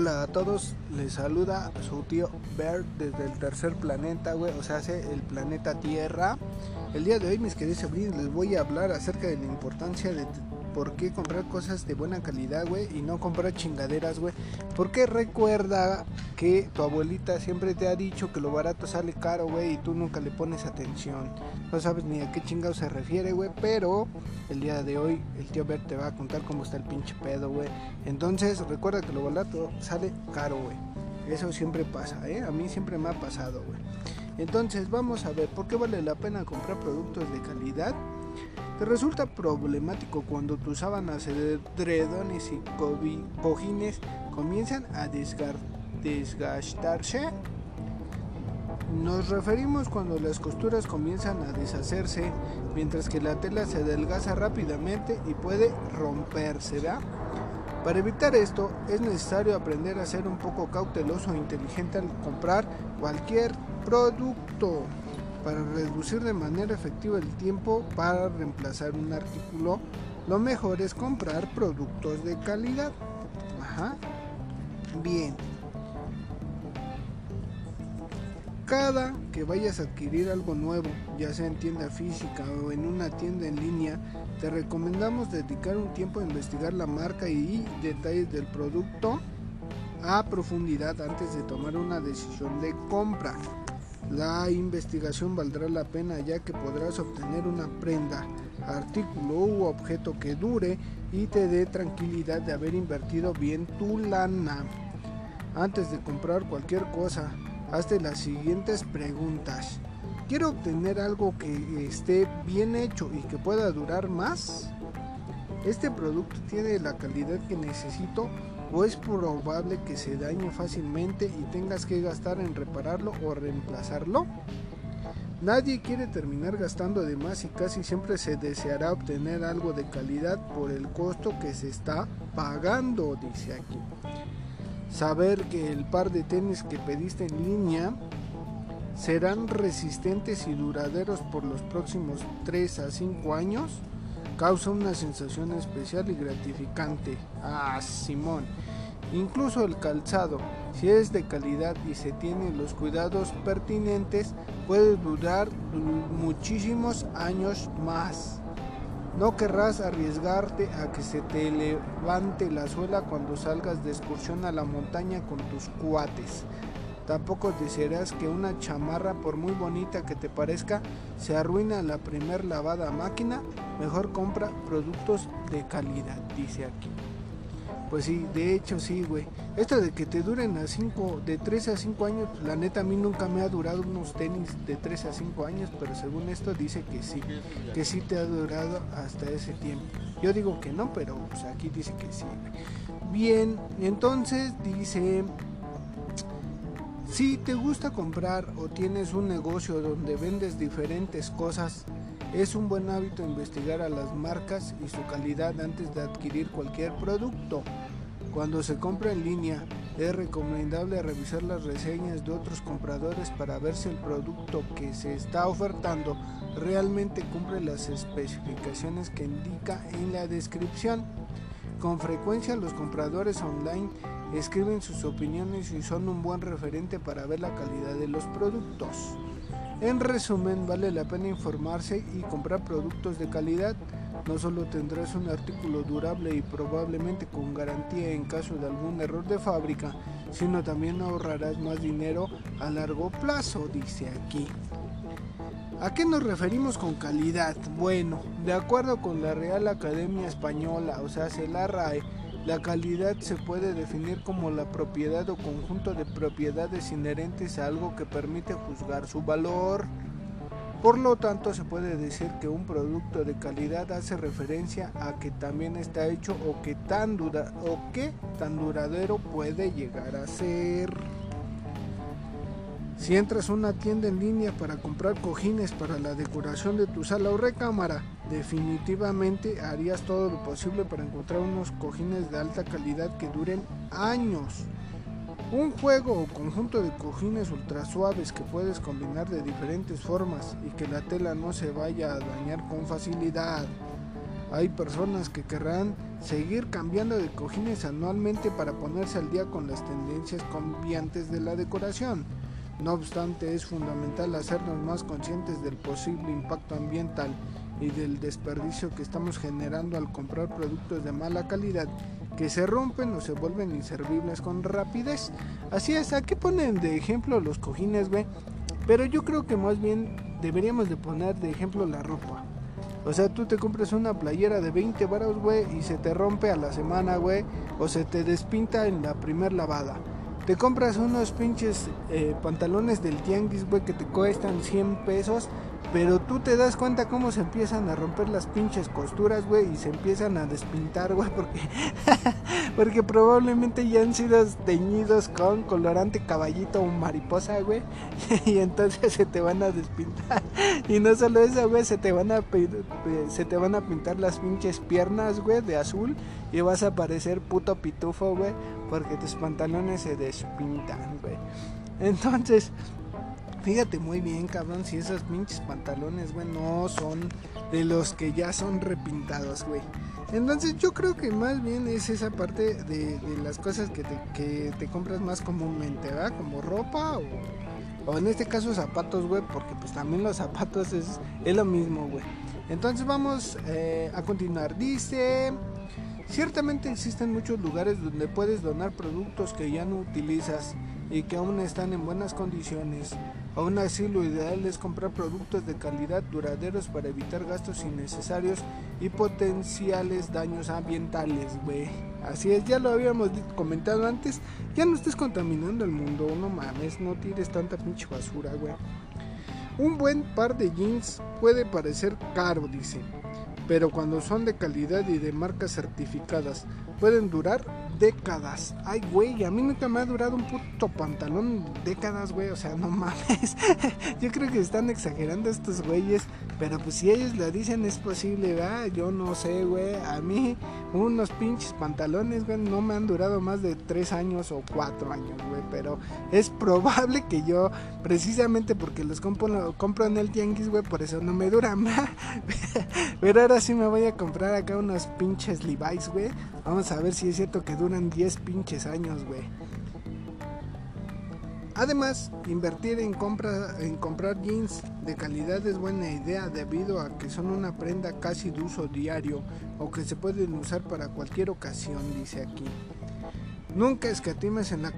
Hola a todos, les saluda su tío Bert desde el tercer planeta, güey, o sea, el planeta Tierra. El día de hoy, mis queridos sobrinos, les voy a hablar acerca de la importancia de por qué comprar cosas de buena calidad, güey, y no comprar chingaderas, güey. Porque recuerda que tu abuelita siempre te ha dicho que lo barato sale caro, güey, y tú nunca le pones atención. No sabes ni a qué chingado se refiere, güey, pero el día de hoy el tío Bert te va a contar cómo está el pinche pedo, güey. Entonces, recuerda que lo barato sale caro, güey. Eso siempre pasa, ¿eh? A mí siempre me ha pasado, güey. Entonces, vamos a ver por qué vale la pena comprar productos de calidad te resulta problemático cuando tus sábanas, edredones y cojines comienzan a desgastarse. Nos referimos cuando las costuras comienzan a deshacerse, mientras que la tela se adelgaza rápidamente y puede romperse. Para evitar esto es necesario aprender a ser un poco cauteloso e inteligente al comprar cualquier producto. Para reducir de manera efectiva el tiempo para reemplazar un artículo, lo mejor es comprar productos de calidad. Ajá. Bien. Cada que vayas a adquirir algo nuevo, ya sea en tienda física o en una tienda en línea, te recomendamos dedicar un tiempo a investigar la marca y detalles del producto a profundidad antes de tomar una decisión de compra. La investigación valdrá la pena ya que podrás obtener una prenda, artículo u objeto que dure y te dé tranquilidad de haber invertido bien tu lana. Antes de comprar cualquier cosa, hazte las siguientes preguntas. ¿Quiero obtener algo que esté bien hecho y que pueda durar más? ¿Este producto tiene la calidad que necesito o es probable que se dañe fácilmente y tengas que gastar en repararlo o reemplazarlo? Nadie quiere terminar gastando de más y casi siempre se deseará obtener algo de calidad por el costo que se está pagando, dice aquí. Saber que el par de tenis que pediste en línea serán resistentes y duraderos por los próximos 3 a 5 años causa una sensación especial y gratificante. Ah, Simón. Incluso el calzado, si es de calidad y se tienen los cuidados pertinentes, puede durar muchísimos años más. No querrás arriesgarte a que se te levante la suela cuando salgas de excursión a la montaña con tus cuates. Tampoco desearás que una chamarra, por muy bonita que te parezca, se arruine a la primer lavada máquina. Mejor compra productos de calidad, dice aquí. Pues sí, de hecho sí, güey. Esto de que te duren a 5, de 3 a 5 años, pues la neta a mí nunca me ha durado unos tenis de 3 a 5 años, pero según esto dice que sí, que sí te ha durado hasta ese tiempo. Yo digo que no, pero pues aquí dice que sí. Bien, entonces dice si te gusta comprar o tienes un negocio donde vendes diferentes cosas, es un buen hábito investigar a las marcas y su calidad antes de adquirir cualquier producto. Cuando se compra en línea, es recomendable revisar las reseñas de otros compradores para ver si el producto que se está ofertando realmente cumple las especificaciones que indica en la descripción. Con frecuencia los compradores online escriben sus opiniones y son un buen referente para ver la calidad de los productos. En resumen, vale la pena informarse y comprar productos de calidad. No solo tendrás un artículo durable y probablemente con garantía en caso de algún error de fábrica, sino también ahorrarás más dinero a largo plazo, dice aquí. ¿A qué nos referimos con calidad? Bueno, de acuerdo con la Real Academia Española, o sea, la RAE, la calidad se puede definir como la propiedad o conjunto de propiedades inherentes a algo que permite juzgar su valor. Por lo tanto, se puede decir que un producto de calidad hace referencia a que también está hecho o que tan, dura, o que tan duradero puede llegar a ser. Si entras a una tienda en línea para comprar cojines para la decoración de tu sala o recámara, definitivamente harías todo lo posible para encontrar unos cojines de alta calidad que duren años. Un juego o conjunto de cojines ultra suaves que puedes combinar de diferentes formas y que la tela no se vaya a dañar con facilidad. Hay personas que querrán seguir cambiando de cojines anualmente para ponerse al día con las tendencias cambiantes de la decoración. No obstante, es fundamental hacernos más conscientes del posible impacto ambiental y del desperdicio que estamos generando al comprar productos de mala calidad que se rompen o se vuelven inservibles con rapidez. Así es, aquí ponen de ejemplo los cojines, güey. Pero yo creo que más bien deberíamos de poner de ejemplo la ropa. O sea, tú te compras una playera de 20 baros, güey, y se te rompe a la semana, güey, o se te despinta en la primer lavada. Te compras unos pinches eh, pantalones del tianguis, güey, que te cuestan 100 pesos pero tú te das cuenta cómo se empiezan a romper las pinches costuras, güey, y se empiezan a despintar, güey, porque, porque probablemente ya han sido teñidos con colorante caballito o mariposa, güey, y entonces se te van a despintar. Y no solo eso, güey, se se te van a pintar las pinches piernas, güey, de azul y vas a parecer puto pitufo, güey, porque tus pantalones se despintan, güey. Entonces, Fíjate muy bien, cabrón, si esos pinches pantalones, güey, no son de los que ya son repintados, güey. Entonces yo creo que más bien es esa parte de, las cosas que te, compras más comúnmente, ¿verdad? Como ropa o, en este caso zapatos, güey, porque pues también los zapatos es, es lo mismo, güey. Entonces vamos eh, a continuar. Dice... Ciertamente existen muchos lugares donde puedes donar productos que ya no utilizas y que aún están en buenas condiciones. Aún así, lo ideal es comprar productos de calidad duraderos para evitar gastos innecesarios y potenciales daños ambientales, güey. Así es, ya lo habíamos comentado antes. Ya no estés contaminando el mundo, no mames, no tires tanta pinche basura, güey. Un buen par de jeans puede parecer caro, dice, pero cuando son de calidad y de marcas certificadas, pueden durar décadas. Ay, güey, a mí nunca me ha durado un puto pantalón décadas, güey. O sea, no mames. Yo creo que están exagerando estos güeyes. Pero pues si ellos le dicen es posible, ¿verdad? Yo no sé, güey. A mí unos pinches pantalones, güey, no me han durado más de tres años o cuatro años, güey. Pero es probable que yo, precisamente porque los compro, compro en el tianguis, güey, por eso no me duran. pero ahora sí me voy a comprar acá unos pinches Levi's, güey. Vamos a ver si es cierto que duran 10 pinches años, güey. Además, invertir en, compra, en comprar jeans de calidad es buena idea debido a que son una prenda casi de uso diario o que se pueden usar para cualquier ocasión, dice aquí. Nunca escatimes en la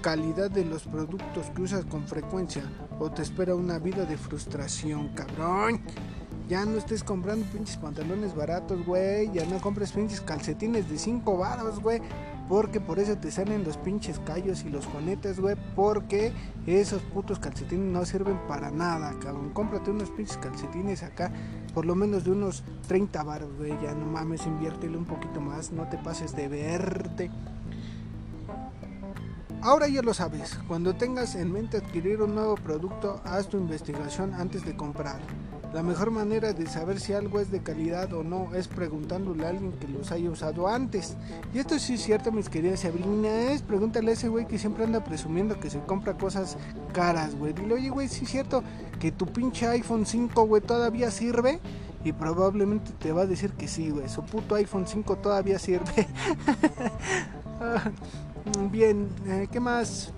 calidad de los productos que usas con frecuencia o te espera una vida de frustración, cabrón. Ya no estés comprando pinches pantalones baratos, güey. Ya no compres pinches calcetines de 5 baros, güey. Porque por eso te salen los pinches callos y los juanetes, güey. Porque esos putos calcetines no sirven para nada, cabrón. Cómprate unos pinches calcetines acá. Por lo menos de unos 30 baros, güey. Ya no mames, inviértele un poquito más. No te pases de verte. Ahora ya lo sabes, cuando tengas en mente adquirir un nuevo producto, haz tu investigación antes de comprar. La mejor manera de saber si algo es de calidad o no es preguntándole a alguien que los haya usado antes. Y esto sí es cierto, mis queridas Sabrinas. Pregúntale a ese güey que siempre anda presumiendo que se compra cosas caras, güey. Dile, oye, güey, sí es cierto que tu pinche iPhone 5, güey, todavía sirve. Y probablemente te va a decir que sí, güey. Su puto iPhone 5 todavía sirve. Bien, eh, ¿qué más?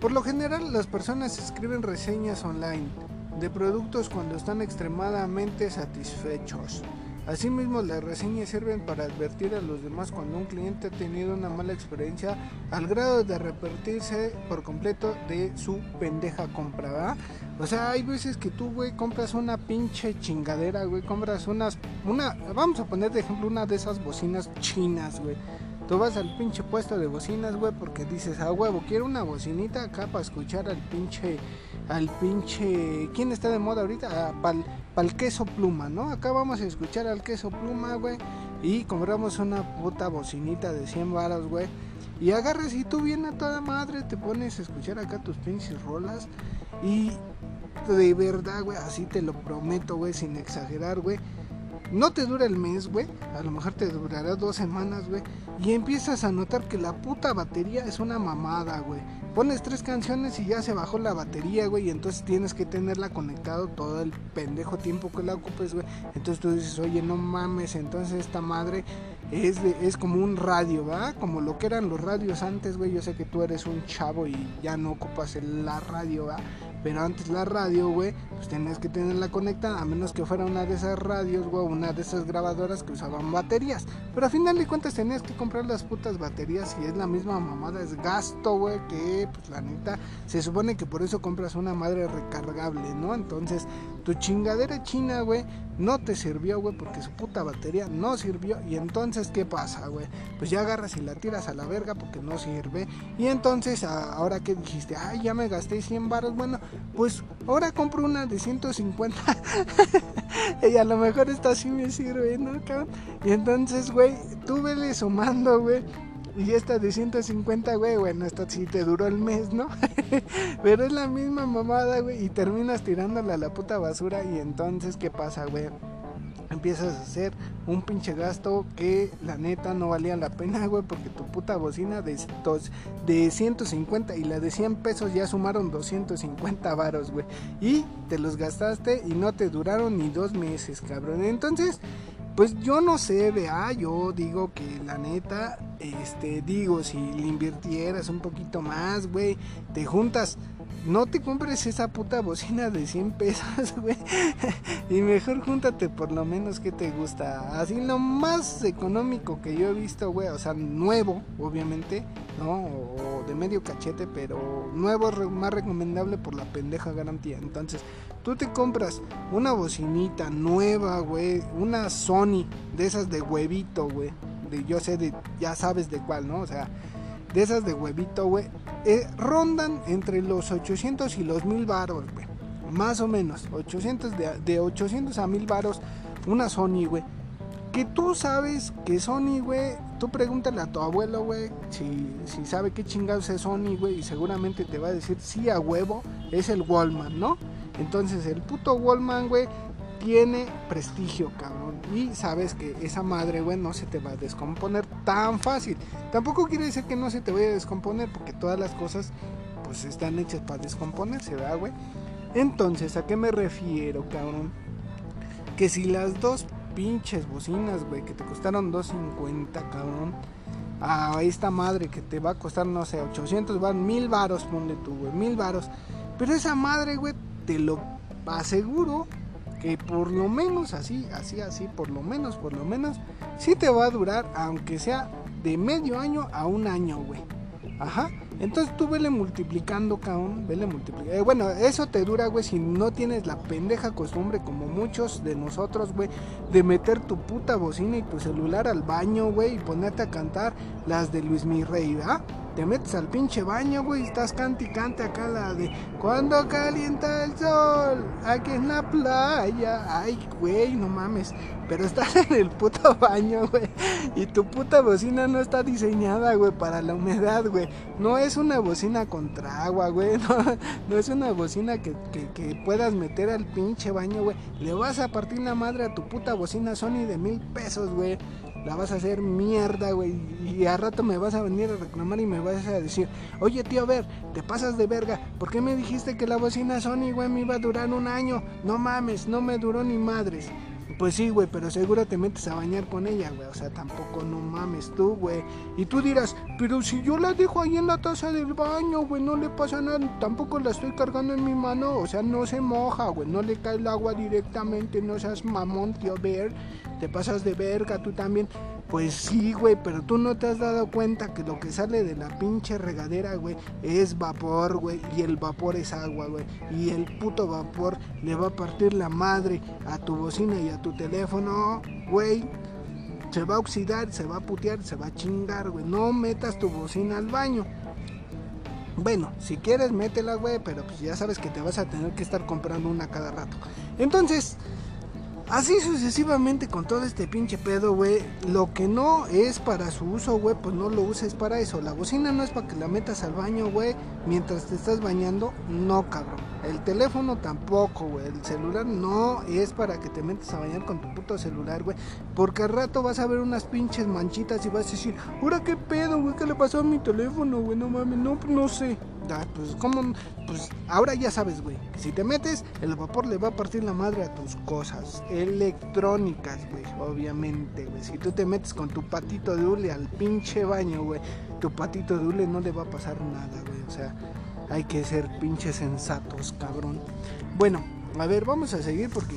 Por lo general las personas escriben reseñas online de productos cuando están extremadamente satisfechos. Asimismo, las reseñas sirven para advertir a los demás cuando un cliente ha tenido una mala experiencia al grado de arrepentirse por completo de su pendeja compra, O sea, hay veces que tú, güey, compras una pinche chingadera, güey, compras unas, una, vamos a poner de ejemplo una de esas bocinas chinas, güey Tú vas al pinche puesto de bocinas, güey, porque dices, a huevo, quiero una bocinita acá para escuchar al pinche, al pinche, ¿quién está de moda ahorita? Ah, pal, pal queso pluma, ¿no? Acá vamos a escuchar al queso pluma, güey, y compramos una puta bocinita de 100 varas, güey. Y agarras y tú vienes a toda madre, te pones a escuchar acá tus pinches rolas y de verdad, güey, así te lo prometo, güey, sin exagerar, güey no te dura el mes, güey. A lo mejor te durará dos semanas, güey. Y empiezas a notar que la puta batería es una mamada, güey. Pones tres canciones y ya se bajó la batería, güey, y entonces tienes que tenerla conectado todo el pendejo tiempo que la ocupes, güey. Entonces tú dices, oye, no mames, entonces esta madre es, es como un radio, ¿va? Como lo que eran los radios antes, güey. Yo sé que tú eres un chavo y ya no ocupas la radio, ¿va? Pero antes la radio, güey, pues tenías que tenerla conectada, a menos que fuera una de esas radios, güey, una de esas grabadoras que usaban baterías. Pero a final de cuentas tenías que comprar las putas baterías y es la misma mamada, es gasto, güey, que pues la neta, se supone que por eso compras una madre recargable, ¿no? Entonces, tu chingadera china, güey, no te sirvió, güey, porque su puta batería no sirvió. Y entonces, ¿qué pasa, güey? Pues ya agarras y la tiras a la verga porque no sirve. Y entonces, ahora que dijiste, ay, ya me gasté 100 baros, bueno, pues ahora compro una de 150. y a lo mejor esta sí me sirve, ¿no? Y entonces, güey, tú vele sumando, güey y esta de 150, güey, bueno, esta sí te duró el mes, ¿no? Pero es la misma mamada, güey, y terminas tirándola a la puta basura y entonces, ¿qué pasa, güey? Empiezas a hacer un pinche gasto que la neta no valía la pena, güey, porque tu puta bocina de, de 150 y la de 100 pesos ya sumaron 250 varos, güey. Y te los gastaste y no te duraron ni dos meses, cabrón. Entonces, pues yo no sé, vea, yo digo que la neta, este, digo, si le invirtieras un poquito más, güey, te juntas no te compres esa puta bocina de 100 pesos, güey. y mejor júntate por lo menos que te gusta. Así lo más económico que yo he visto, güey. O sea, nuevo, obviamente, ¿no? O de medio cachete, pero nuevo es más recomendable por la pendeja garantía. Entonces, tú te compras una bocinita nueva, güey. Una Sony de esas de huevito, güey. De, yo sé, de, ya sabes de cuál, ¿no? O sea, de esas de huevito, güey, eh, rondan entre los 800 y los 1000 varos, güey. Más o menos, 800 de, de 800 a 1000 varos, una Sony, güey. Que tú sabes que Sony, güey, tú pregúntale a tu abuelo, güey, si, si sabe qué chingados es Sony, güey, y seguramente te va a decir, sí, a huevo, es el Wallman, ¿no? Entonces el puto Wallman, güey, tiene prestigio, cabrón. Y sabes que esa madre, güey, no se te va a descomponer tan fácil. Tampoco quiere decir que no se te vaya a descomponer, porque todas las cosas, pues, están hechas para descomponerse, ¿verdad, güey? Entonces, ¿a qué me refiero, cabrón? Que si las dos pinches bocinas, güey, que te costaron 250, cabrón, a esta madre que te va a costar, no sé, 800 van, mil varos, ponle tú, güey, mil varos. Pero esa madre, güey, te lo aseguro que por lo menos así, así, así, por lo menos, por lo menos, sí te va a durar, aunque sea de medio año a un año, güey. Ajá. Entonces tú vele multiplicando, cabrón. Vele multiplicando. Eh, bueno, eso te dura, güey, si no tienes la pendeja costumbre, como muchos de nosotros, güey, de meter tu puta bocina y tu celular al baño, güey, y ponerte a cantar las de Luis Mirrey. Te metes al pinche baño, güey, estás cante y cante acá la de cuando calienta el sol, aquí en la playa. Ay, güey, no mames. Pero estás en el puto baño, güey. Y tu puta bocina no está diseñada, güey, para la humedad, güey. No es una bocina contra agua, güey. No, no es una bocina que, que, que puedas meter al pinche baño, güey. Le vas a partir la madre a tu puta bocina Sony de mil pesos, güey la vas a hacer mierda, güey. Y a rato me vas a venir a reclamar y me vas a decir, oye tío, a ver, te pasas de verga. ¿Por qué me dijiste que la bocina Sony, güey, me iba a durar un año? No mames, no me duró ni madres. Pues sí, güey, pero seguro te metes a bañar con ella, güey. O sea, tampoco no mames tú, güey. Y tú dirás, pero si yo la dejo ahí en la taza del baño, güey, no le pasa nada. Tampoco la estoy cargando en mi mano. O sea, no se moja, güey. No le cae el agua directamente. No seas mamón, tío Ver. Te pasas de verga tú también. Pues sí, güey, pero tú no te has dado cuenta que lo que sale de la pinche regadera, güey, es vapor, güey, y el vapor es agua, güey. Y el puto vapor le va a partir la madre a tu bocina y a tu teléfono, güey. Se va a oxidar, se va a putear, se va a chingar, güey. No metas tu bocina al baño. Bueno, si quieres, métela, güey, pero pues ya sabes que te vas a tener que estar comprando una cada rato. Entonces, Así sucesivamente con todo este pinche pedo, güey. Lo que no es para su uso, güey, pues no lo uses para eso. La bocina no es para que la metas al baño, güey, mientras te estás bañando. No, cabrón. El teléfono tampoco, güey. El celular no es para que te metas a bañar con tu puto celular, güey. Porque al rato vas a ver unas pinches manchitas y vas a decir, ¿ahora qué pedo, güey? ¿Qué le pasó a mi teléfono, güey? No mames, no, no sé. Ah, pues, ¿cómo? Pues ahora ya sabes, güey. Si te metes, el vapor le va a partir la madre a tus cosas electrónicas, güey. Obviamente, güey. Si tú te metes con tu patito de hule al pinche baño, güey, tu patito de hule no le va a pasar nada, güey. O sea, hay que ser pinches sensatos, cabrón. Bueno, a ver, vamos a seguir porque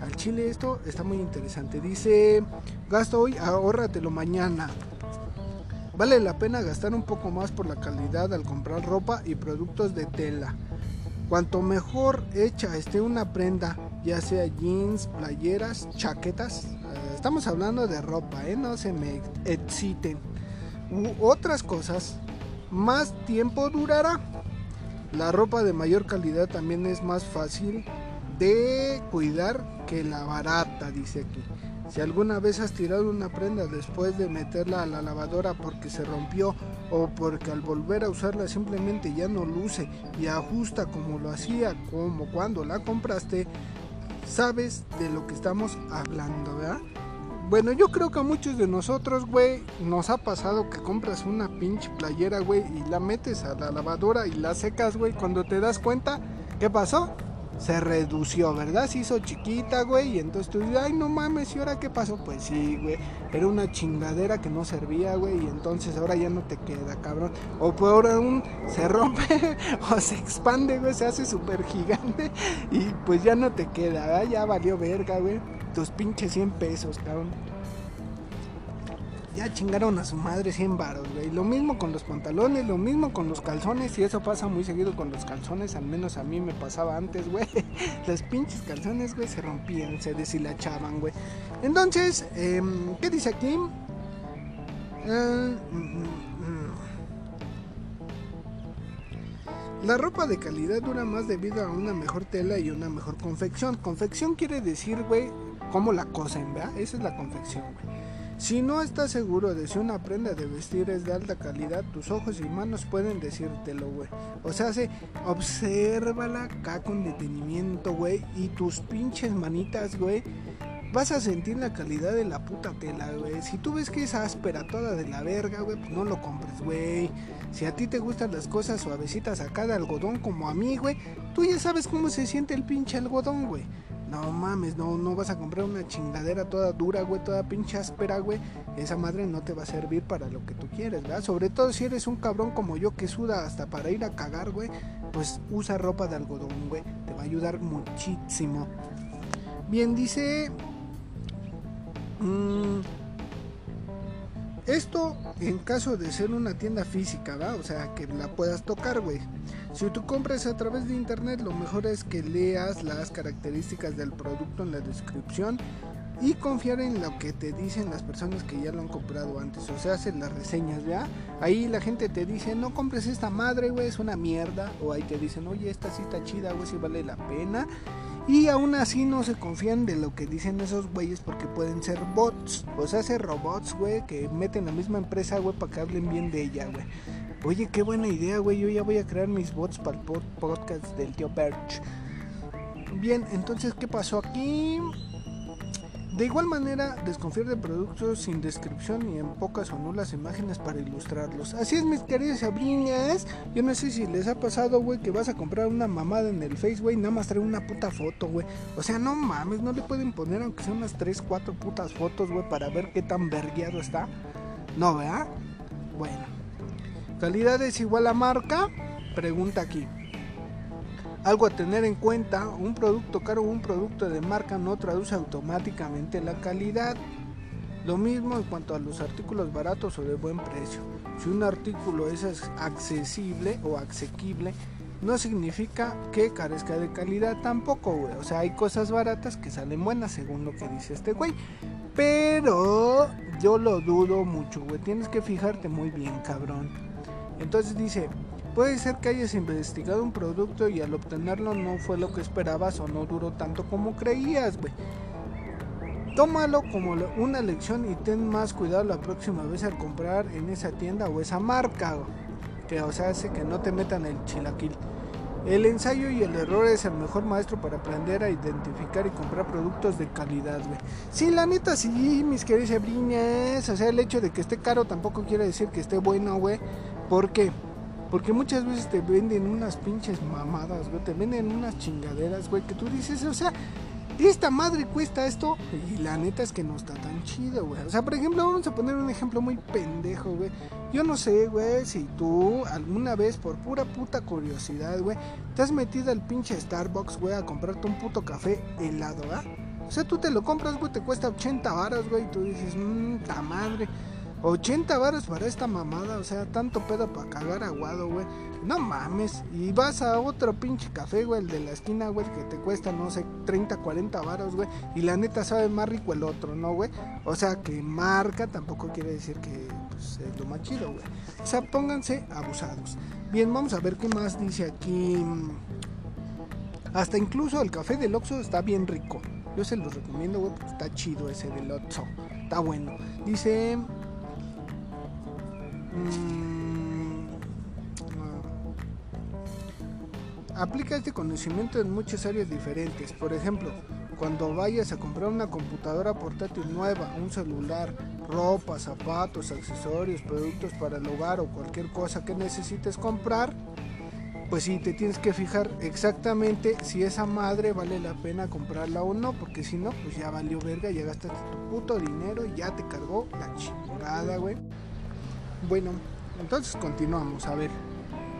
al chile esto está muy interesante. Dice, gasto hoy, ahórratelo mañana. Vale la pena gastar un poco más por la calidad al comprar ropa y productos de tela. Cuanto mejor hecha esté una prenda, ya sea jeans, playeras, chaquetas, eh, estamos hablando de ropa, ¿eh? no se me exciten, u otras cosas, más tiempo durará. La ropa de mayor calidad también es más fácil de cuidar que la barata, dice aquí. Si alguna vez has tirado una prenda después de meterla a la lavadora porque se rompió o porque al volver a usarla simplemente ya no luce y ajusta como lo hacía como cuando la compraste, sabes de lo que estamos hablando, ¿verdad? Bueno, yo creo que a muchos de nosotros, güey, nos ha pasado que compras una pinche playera, güey, y la metes a la lavadora y la secas, güey. Cuando te das cuenta, ¿qué pasó? Se redució, ¿verdad? Se hizo chiquita, güey. Y entonces tú dices, ay, no mames, ¿y ahora qué pasó? Pues sí, güey. Era una chingadera que no servía, güey. Y entonces ahora ya no te queda, cabrón. O peor aún, se rompe o se expande, güey. Se hace súper gigante. Y pues ya no te queda, ¿verdad? Ya valió verga, güey tus pinches 100 pesos, cabrón. Ya chingaron a su madre 100 varos, güey. Lo mismo con los pantalones, lo mismo con los calzones. Y eso pasa muy seguido con los calzones. Al menos a mí me pasaba antes, güey. Los pinches calzones, güey, se rompían, se deshilachaban, güey. Entonces, em, ¿qué dice aquí? Eh, mm, mm, mm. La ropa de calidad dura más debido a una mejor tela y una mejor confección. Confección quiere decir, güey, cómo la cosen, ¿verdad? Esa es la confección, güey. Si no estás seguro de si una prenda de vestir es de alta calidad, tus ojos y manos pueden decírtelo, güey. O sea, se obsérvala acá con detenimiento, güey. Y tus pinches manitas, güey. Vas a sentir la calidad de la puta tela, güey. Si tú ves que es áspera toda de la verga, güey, pues no lo compres, güey. Si a ti te gustan las cosas suavecitas acá de algodón como a mí, güey, tú ya sabes cómo se siente el pinche algodón, güey. No mames, no, no vas a comprar una chingadera toda dura, güey, toda pinche áspera, güey. Esa madre no te va a servir para lo que tú quieres, ¿verdad? Sobre todo si eres un cabrón como yo que suda hasta para ir a cagar, güey. Pues usa ropa de algodón, güey. Te va a ayudar muchísimo. Bien, dice... Mmm, esto en caso de ser una tienda física, ¿va? O sea, que la puedas tocar, güey. Si tú compras a través de internet, lo mejor es que leas las características del producto en la descripción y confiar en lo que te dicen las personas que ya lo han comprado antes. O sea, hacen las reseñas, ¿ya? Ahí la gente te dice, no compres esta madre, güey, es una mierda. O ahí te dicen, oye, esta sí está chida, güey, sí vale la pena. Y aún así no se confían de lo que dicen esos güeyes porque pueden ser bots. O sea, ser robots, güey, que meten la misma empresa, güey, para que hablen bien de ella, güey. Oye, qué buena idea, güey. Yo ya voy a crear mis bots para el podcast del tío Perch. Bien, entonces, ¿qué pasó aquí? De igual manera, desconfiar de productos sin descripción y en pocas o nulas imágenes para ilustrarlos. Así es, mis queridas sabrinas. Yo no sé si les ha pasado, güey, que vas a comprar una mamada en el Face, güey, nada más trae una puta foto, güey. O sea, no mames, no le pueden poner aunque sea unas 3, 4 putas fotos, güey, para ver qué tan vergueado está. No, ¿verdad? Bueno. ¿Calidad es igual a marca? Pregunta aquí. Algo a tener en cuenta, un producto caro o un producto de marca no traduce automáticamente la calidad. Lo mismo en cuanto a los artículos baratos o de buen precio. Si un artículo es accesible o asequible, no significa que carezca de calidad tampoco, güey. O sea, hay cosas baratas que salen buenas según lo que dice este güey. Pero yo lo dudo mucho, güey. Tienes que fijarte muy bien, cabrón. Entonces dice, Puede ser que hayas investigado un producto y al obtenerlo no fue lo que esperabas o no duró tanto como creías, güey. Tómalo como una lección y ten más cuidado la próxima vez al comprar en esa tienda o esa marca, Que o sea, hace que no te metan el chilaquil. El ensayo y el error es el mejor maestro para aprender a identificar y comprar productos de calidad, güey. Sí, la neta, sí, mis queridos briñas. O sea, el hecho de que esté caro tampoco quiere decir que esté bueno, güey. ¿Por qué? Porque muchas veces te venden unas pinches mamadas, güey. Te venden unas chingaderas, güey, que tú dices, o sea, esta madre cuesta esto. Y la neta es que no está tan chido, güey. O sea, por ejemplo, vamos a poner un ejemplo muy pendejo, güey. Yo no sé, güey, si tú alguna vez, por pura puta curiosidad, güey, te has metido al pinche Starbucks, güey, a comprarte un puto café helado, ¿ah? O sea, tú te lo compras, güey, te cuesta 80 varas, güey, y tú dices, mmm, ta madre. 80 varas para esta mamada, o sea, tanto pedo para cagar aguado, güey. No mames. Y vas a otro pinche café, güey, el de la esquina, güey, que te cuesta, no sé, 30, 40 varos, güey. Y la neta sabe más rico el otro, ¿no, güey? O sea, que marca tampoco quiere decir que pues, es lo más chido, güey. O sea, pónganse abusados. Bien, vamos a ver qué más dice aquí. Hasta incluso el café del Oxxo está bien rico. Yo se los recomiendo, güey, porque está chido ese del Oxxo. Está bueno. Dice... Mm, aplica este conocimiento en muchas áreas diferentes. Por ejemplo, cuando vayas a comprar una computadora portátil nueva, un celular, ropa, zapatos, accesorios, productos para el hogar o cualquier cosa que necesites comprar, pues sí, te tienes que fijar exactamente si esa madre vale la pena comprarla o no, porque si no, pues ya valió verga, ya gastaste tu puto dinero y ya te cargó la chingada, güey. Bueno, entonces continuamos. A ver,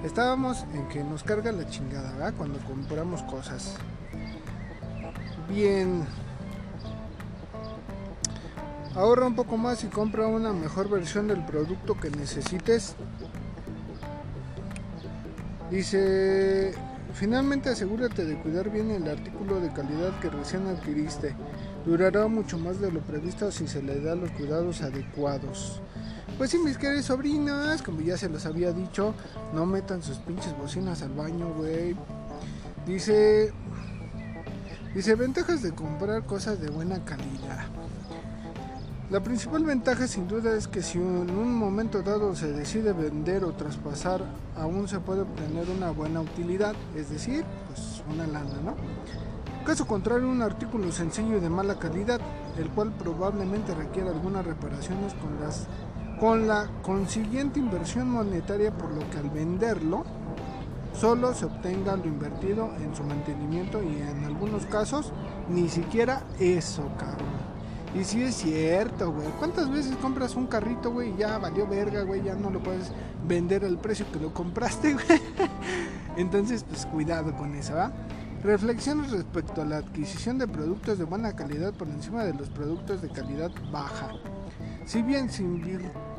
estábamos en que nos carga la chingada, ¿verdad? Cuando compramos cosas. Bien. Ahorra un poco más y compra una mejor versión del producto que necesites. Dice, finalmente asegúrate de cuidar bien el artículo de calidad que recién adquiriste. Durará mucho más de lo previsto si se le da los cuidados adecuados. Pues sí, mis queridos sobrinas, como ya se los había dicho, no metan sus pinches bocinas al baño, güey. Dice, dice ventajas de comprar cosas de buena calidad. La principal ventaja sin duda es que si en un momento dado se decide vender o traspasar, aún se puede obtener una buena utilidad, es decir, pues una lana, ¿no? Caso contrario, un artículo sencillo y de mala calidad, el cual probablemente requiere algunas reparaciones con las con la consiguiente inversión monetaria por lo que al venderlo solo se obtenga lo invertido en su mantenimiento y en algunos casos ni siquiera eso, cabrón. Y si es cierto, güey. ¿Cuántas veces compras un carrito, güey, y ya valió verga, güey, ya no lo puedes vender al precio que lo compraste, güey? Entonces, pues cuidado con eso, ¿va? Reflexiones respecto a la adquisición de productos de buena calidad por encima de los productos de calidad baja. Si bien se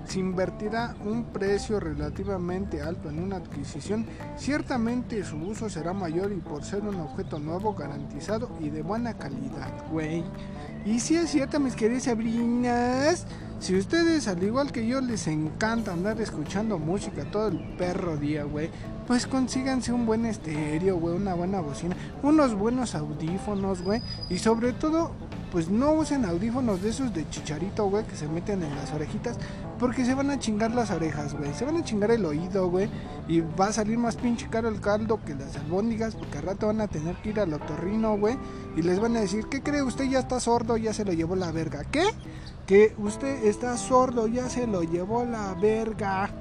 se invertirá un precio relativamente alto en una adquisición, ciertamente su uso será mayor y por ser un objeto nuevo, garantizado y de buena calidad, güey. Y si es cierto, mis queridas sabrinas, si ustedes al igual que yo les encanta andar escuchando música todo el perro día, güey, pues consíganse un buen estéreo, güey, una buena bocina, unos buenos audífonos, güey, y sobre todo pues no usen audífonos de esos de chicharito, güey, que se meten en las orejitas, porque se van a chingar las orejas, güey, se van a chingar el oído, güey, y va a salir más pinche caro el caldo que las albóndigas, porque al rato van a tener que ir al otorrino, güey, y les van a decir, ¿qué cree usted? Ya está sordo, ya se lo llevó la verga. ¿Qué? Que usted está sordo, ya se lo llevó la verga.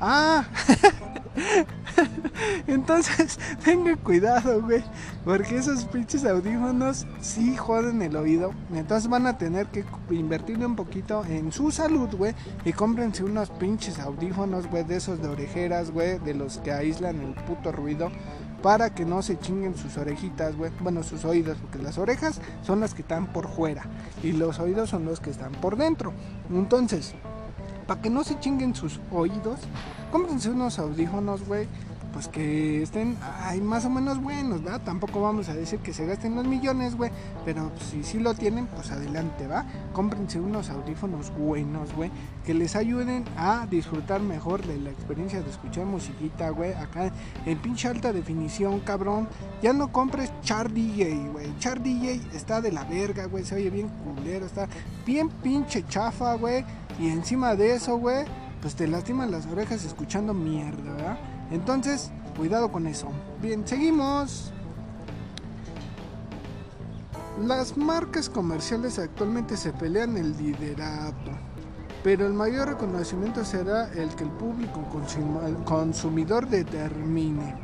Ah, entonces tengan cuidado, güey, porque esos pinches audífonos sí joden el oído. Entonces van a tener que invertirle un poquito en su salud, güey, y cómprense unos pinches audífonos, güey, de esos de orejeras, güey, de los que aíslan el puto ruido para que no se chinguen sus orejitas, güey. Bueno, sus oídos, porque las orejas son las que están por fuera y los oídos son los que están por dentro. Entonces, para que no se chinguen sus oídos, cómprense unos audífonos, güey, pues que estén ay, más o menos buenos, ¿va? Tampoco vamos a decir que se gasten los millones, güey, pero si sí lo tienen, pues adelante, ¿va? Cómprense unos audífonos buenos, güey, que les ayuden a disfrutar mejor de la experiencia de escuchar musiquita, güey, acá en pinche alta definición, cabrón. Ya no compres Char DJ, güey. Char DJ está de la verga, güey, se oye bien culero, está bien pinche chafa, güey y encima de eso, güey, pues te lastiman las orejas escuchando mierda, ¿verdad? Entonces, Cuidado con eso. Bien, seguimos. Las marcas comerciales actualmente se pelean el liderato, pero el mayor reconocimiento será el que el público consumidor determine.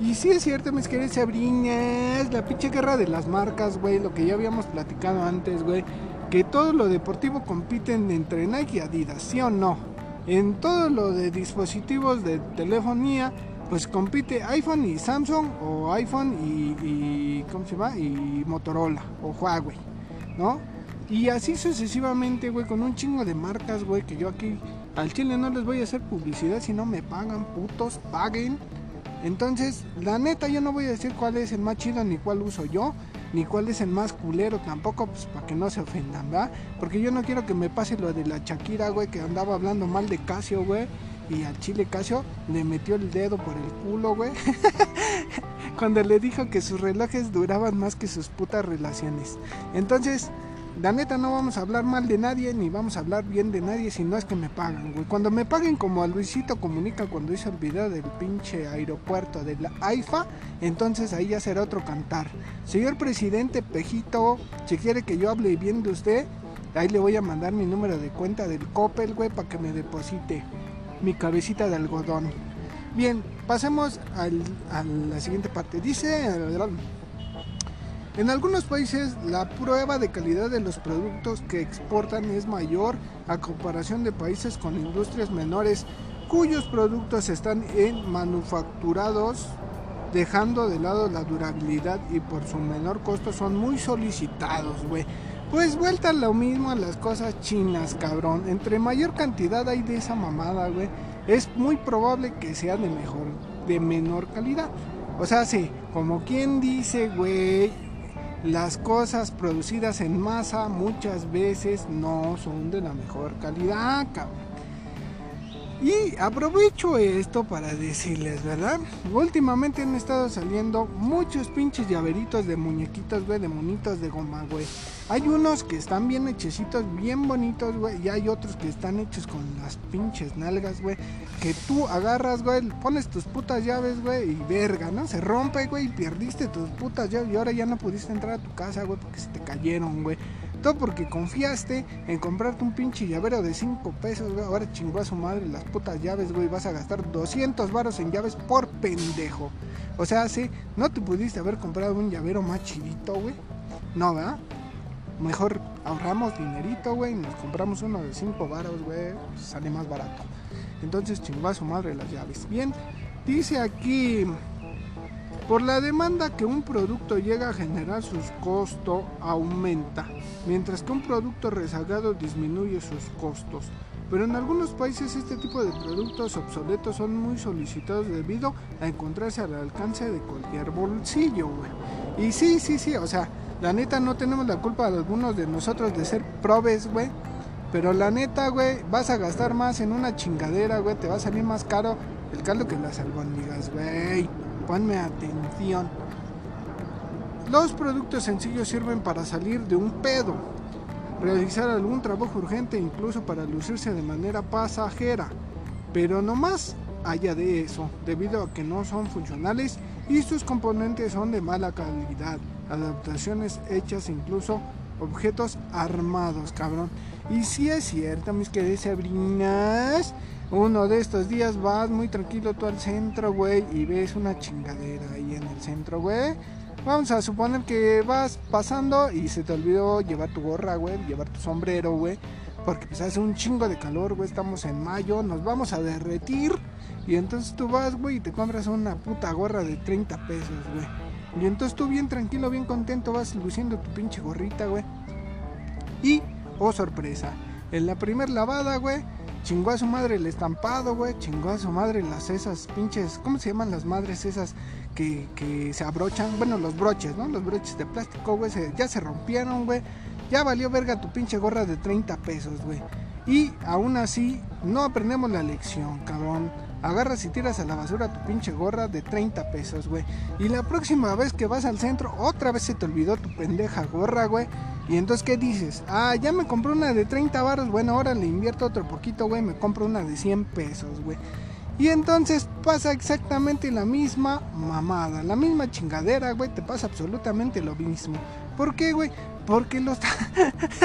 Y sí es cierto, mis queridos sabrinas, la pinche guerra de las marcas, güey, lo que ya habíamos platicado antes, güey, que todo lo deportivo compiten entre Nike y Adidas, ¿sí o no? En todo lo de dispositivos de telefonía, pues compite iPhone y Samsung o iPhone y, ¿cómo se llama? y Motorola o Huawei, ¿no? Y así sucesivamente, güey, con un chingo de marcas, güey, que yo aquí al chile no les voy a hacer publicidad si no me pagan, putos, paguen. Entonces, la neta, yo no voy a decir cuál es el más chido ni cuál uso yo, ni cuál es el más culero tampoco, pues para que no se ofendan, ¿verdad? Porque yo no quiero que me pase lo de la Shakira, güey, que andaba hablando mal de Casio, güey y al chile Casio le metió el dedo por el culo, güey. Cuando le dijo que sus relojes duraban más que sus putas relaciones. Entonces, la neta no vamos a hablar mal de nadie ni vamos a hablar bien de nadie si no es que me pagan, güey. Cuando me paguen como a Luisito Comunica cuando hizo el video del pinche aeropuerto de la AIFA, entonces ahí ya será otro cantar. Señor presidente Pejito, si quiere que yo hable bien de usted, ahí le voy a mandar mi número de cuenta del Coppel, güey, para que me deposite mi cabecita de algodón. Bien, pasemos a la siguiente parte. Dice, en algunos países la prueba de calidad de los productos que exportan es mayor a comparación de países con industrias menores cuyos productos están en manufacturados dejando de lado la durabilidad y por su menor costo son muy solicitados, güey. Pues vuelta lo mismo a las cosas chinas, cabrón. Entre mayor cantidad hay de esa mamada, güey, es muy probable que sea de mejor, de menor calidad. O sea, sí, como quien dice, güey, las cosas producidas en masa muchas veces no son de la mejor calidad, cabrón. Y aprovecho esto para decirles, ¿verdad? Últimamente han estado saliendo muchos pinches llaveritos de muñequitos, güey, de monitos de goma, güey. Hay unos que están bien hechecitos, bien bonitos, güey, y hay otros que están hechos con las pinches nalgas, güey. Que tú agarras, güey, pones tus putas llaves, güey, y verga, ¿no? Se rompe, güey, y perdiste tus putas llaves y ahora ya no pudiste entrar a tu casa, güey, porque se te cayeron, güey. Todo porque confiaste en comprarte un pinche llavero de 5 pesos, güey. Ahora chingó a su madre las putas llaves, güey. Vas a gastar 200 varos en llaves por pendejo. O sea, sí, no te pudiste haber comprado un llavero más chidito, güey. No, ¿verdad? Mejor ahorramos dinerito, güey. Y nos compramos uno de 5 varos, güey. Sale más barato. Entonces chingó a su madre las llaves. Bien, dice aquí por la demanda que un producto llega a generar, sus costos aumenta, mientras que un producto rezagado disminuye sus costos. Pero en algunos países este tipo de productos obsoletos son muy solicitados debido a encontrarse al alcance de cualquier bolsillo, güey. Y sí, sí, sí, o sea, la neta no tenemos la culpa de algunos de nosotros de ser probes, güey. Pero la neta, güey, vas a gastar más en una chingadera, güey, te va a salir más caro el caldo que las albóndigas, güey ponme atención. Los productos sencillos sirven para salir de un pedo, realizar algún trabajo urgente, incluso para lucirse de manera pasajera, pero no más allá de eso, debido a que no son funcionales y sus componentes son de mala calidad. Adaptaciones hechas incluso objetos armados, cabrón. Y si es cierto, mis queridas sabrinas, uno de estos días vas muy tranquilo tú al centro, güey, y ves una chingadera ahí en el centro, güey. Vamos a suponer que vas pasando y se te olvidó llevar tu gorra, güey, llevar tu sombrero, güey. Porque pues hace un chingo de calor, güey, estamos en mayo, nos vamos a derretir. Y entonces tú vas, güey, y te compras una puta gorra de 30 pesos, güey. Y entonces tú bien tranquilo, bien contento, vas luciendo tu pinche gorrita, güey. Y, oh sorpresa, en la primer lavada, güey, Chingó a su madre el estampado, güey. Chingó a su madre las esas pinches. ¿Cómo se llaman las madres esas que, que se abrochan? Bueno, los broches, ¿no? Los broches de plástico, güey. ya se rompieron, güey. Ya valió verga tu pinche gorra de 30 pesos, güey. Y aún así, no aprendemos la lección, cabrón. Agarras y tiras a la basura tu pinche gorra de 30 pesos, güey. Y la próxima vez que vas al centro, otra vez se te olvidó tu pendeja gorra, güey. Y entonces, ¿qué dices? Ah, ya me compré una de 30 baros. Bueno, ahora le invierto otro poquito, güey. Me compro una de 100 pesos, güey. Y entonces pasa exactamente la misma mamada, la misma chingadera, güey, te pasa absolutamente lo mismo. ¿Por qué, güey? Porque los...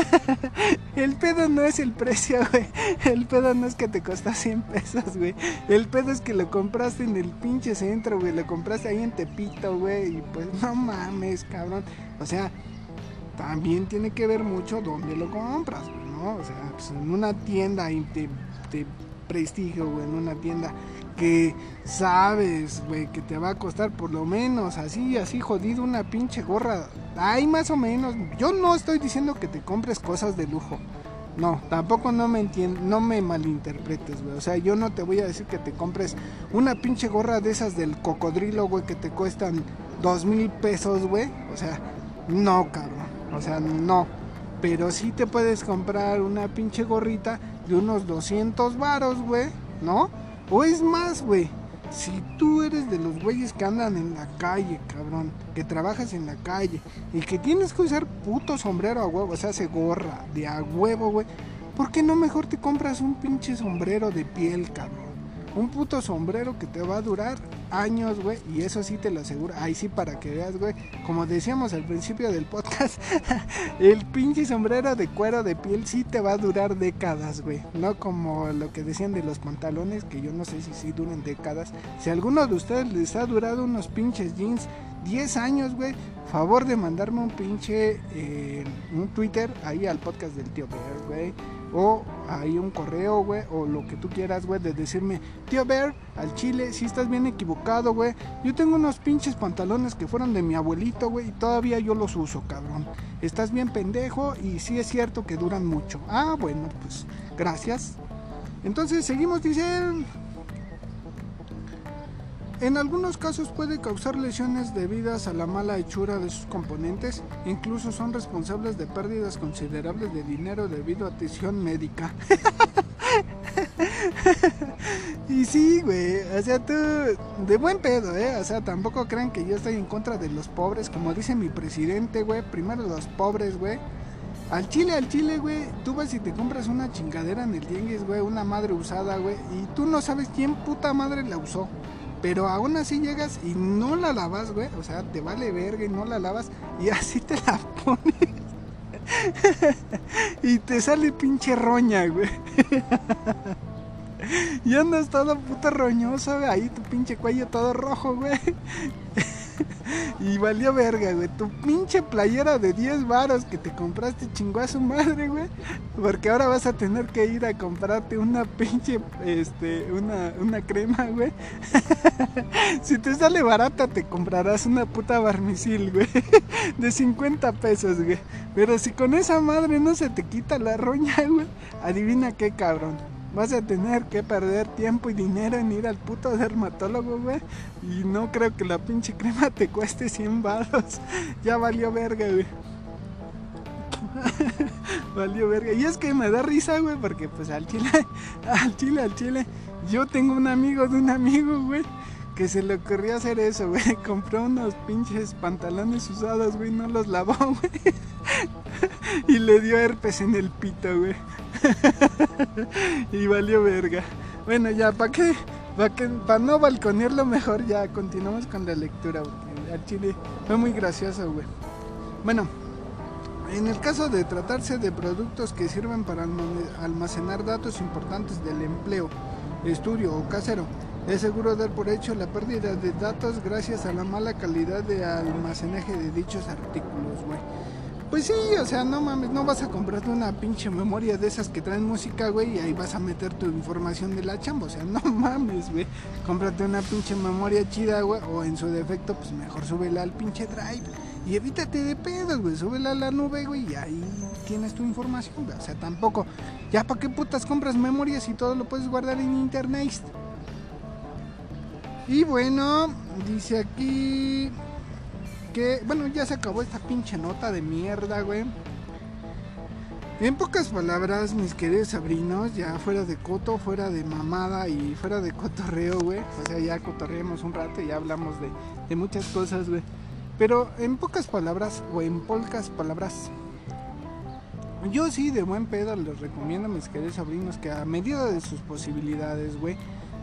el pedo no es el precio, güey. El pedo no es que te cuesta 100 pesos, güey. El pedo es que lo compraste en el pinche centro, güey. Lo compraste ahí en Tepito, güey. Y pues no mames, cabrón. O sea, también tiene que ver mucho dónde lo compras, ¿no? O sea, pues en una tienda de, prestigio, güey, en una tienda que sabes, güey, que te va a costar por lo menos así, así jodido una pinche gorra. Hay más o menos. Yo no estoy diciendo que te compres cosas de lujo. No, tampoco no me entiendes, no me malinterpretes, güey. O sea, yo no te voy a decir que te compres una pinche gorra de esas del cocodrilo, güey, que te cuestan dos mil pesos, güey. O sea, no, cabrón. O sea, no. Pero sí te puedes comprar una pinche gorrita de unos 200 varos, güey, ¿no? O es más, güey, si tú eres de los güeyes que andan en la calle, cabrón, que trabajas en la calle y que tienes que usar puto sombrero a huevo, o sea, se gorra de a huevo, güey, ¿por qué no mejor te compras un pinche sombrero de piel, cabrón? Un puto sombrero que te va a durar años, güey. Y eso sí te lo aseguro. Ahí sí para que veas, güey. Como decíamos al principio del podcast, el pinche sombrero de cuero de piel sí te va a durar décadas, güey. No como lo que decían de los pantalones, que yo no sé si sí duren décadas. Si a alguno de ustedes les ha durado unos pinches jeans 10 años, güey, favor de mandarme un pinche, eh, un Twitter ahí al podcast del tío Bear, güey o ahí un correo, güey, o lo que tú quieras, güey, de decirme, tío Bear, al chile, si estás bien equivocado, güey. Yo tengo unos pinches pantalones que fueron de mi abuelito, güey, y todavía yo los uso, cabrón. Estás bien pendejo y sí es cierto que duran mucho. Ah, bueno, pues gracias. Entonces seguimos, diciendo... En algunos casos puede causar lesiones debidas a la mala hechura de sus componentes, incluso son responsables de pérdidas considerables de dinero debido a atención médica. y sí, güey, o sea, tú, de buen pedo, ¿eh? O sea, tampoco crean que yo estoy en contra de los pobres, como dice mi presidente, güey, primero los pobres, güey. Al chile, al chile, güey, tú vas y te compras una chingadera en el tianguis, güey, una madre usada, güey, y tú no sabes quién puta madre la usó. Pero aún así llegas y no la lavas, güey. O sea, te vale verga y no la lavas. Y así te la pones. y te sale pinche roña, güey. y andas todo puto roñoso, güey. Ahí tu pinche cuello todo rojo, güey. y valió verga, güey. Tu pinche playera de 10 varos que te compraste chingó a su madre, güey. Porque ahora vas a tener que ir a comprarte una pinche, este, una, una crema, güey. si te sale barata, te comprarás una puta barmisil, güey. de 50 pesos, güey. Pero si con esa madre no se te quita la roña, güey. Adivina qué, cabrón vas a tener que perder tiempo y dinero en ir al puto dermatólogo, güey. Y no creo que la pinche crema te cueste 100 baros. ya valió verga, güey. valió verga. Y es que me da risa, güey, porque pues al chile, al chile, al chile. Yo tengo un amigo de un amigo, güey que se le ocurrió hacer eso, güey. Compró unos pinches pantalones usados, güey, no los lavó, güey. y le dio herpes en el pito, güey. y valió verga. Bueno, ya, ¿para qué? Para no balconearlo mejor, ya continuamos con la lectura, güey. Al chile fue muy gracioso, güey. Bueno, en el caso de tratarse de productos que sirven para almacenar datos importantes del empleo, estudio o casero, es seguro dar por hecho la pérdida de datos gracias a la mala calidad de almacenaje de dichos artículos, güey. Pues sí, o sea, no mames, no vas a comprarte una pinche memoria de esas que traen música, güey, y ahí vas a meter tu información de la chamba, o sea, no mames, güey. Cómprate una pinche memoria chida, güey, o en su defecto, pues mejor súbela al pinche drive. Y evítate de pedos, güey, súbela a la nube, güey, y ahí tienes tu información, güey. O sea, tampoco, ya para qué putas compras memorias y todo lo puedes guardar en internet. Y bueno, dice aquí que, bueno, ya se acabó esta pinche nota de mierda, güey. En pocas palabras, mis queridos sabrinos, ya fuera de coto, fuera de mamada y fuera de cotorreo, güey. O sea, ya cotorreamos un rato y ya hablamos de, muchas cosas, güey. Pero en pocas palabras, o en pocas palabras, yo sí de buen pedo les recomiendo a mis queridos sobrinos que a medida de sus posibilidades, güey,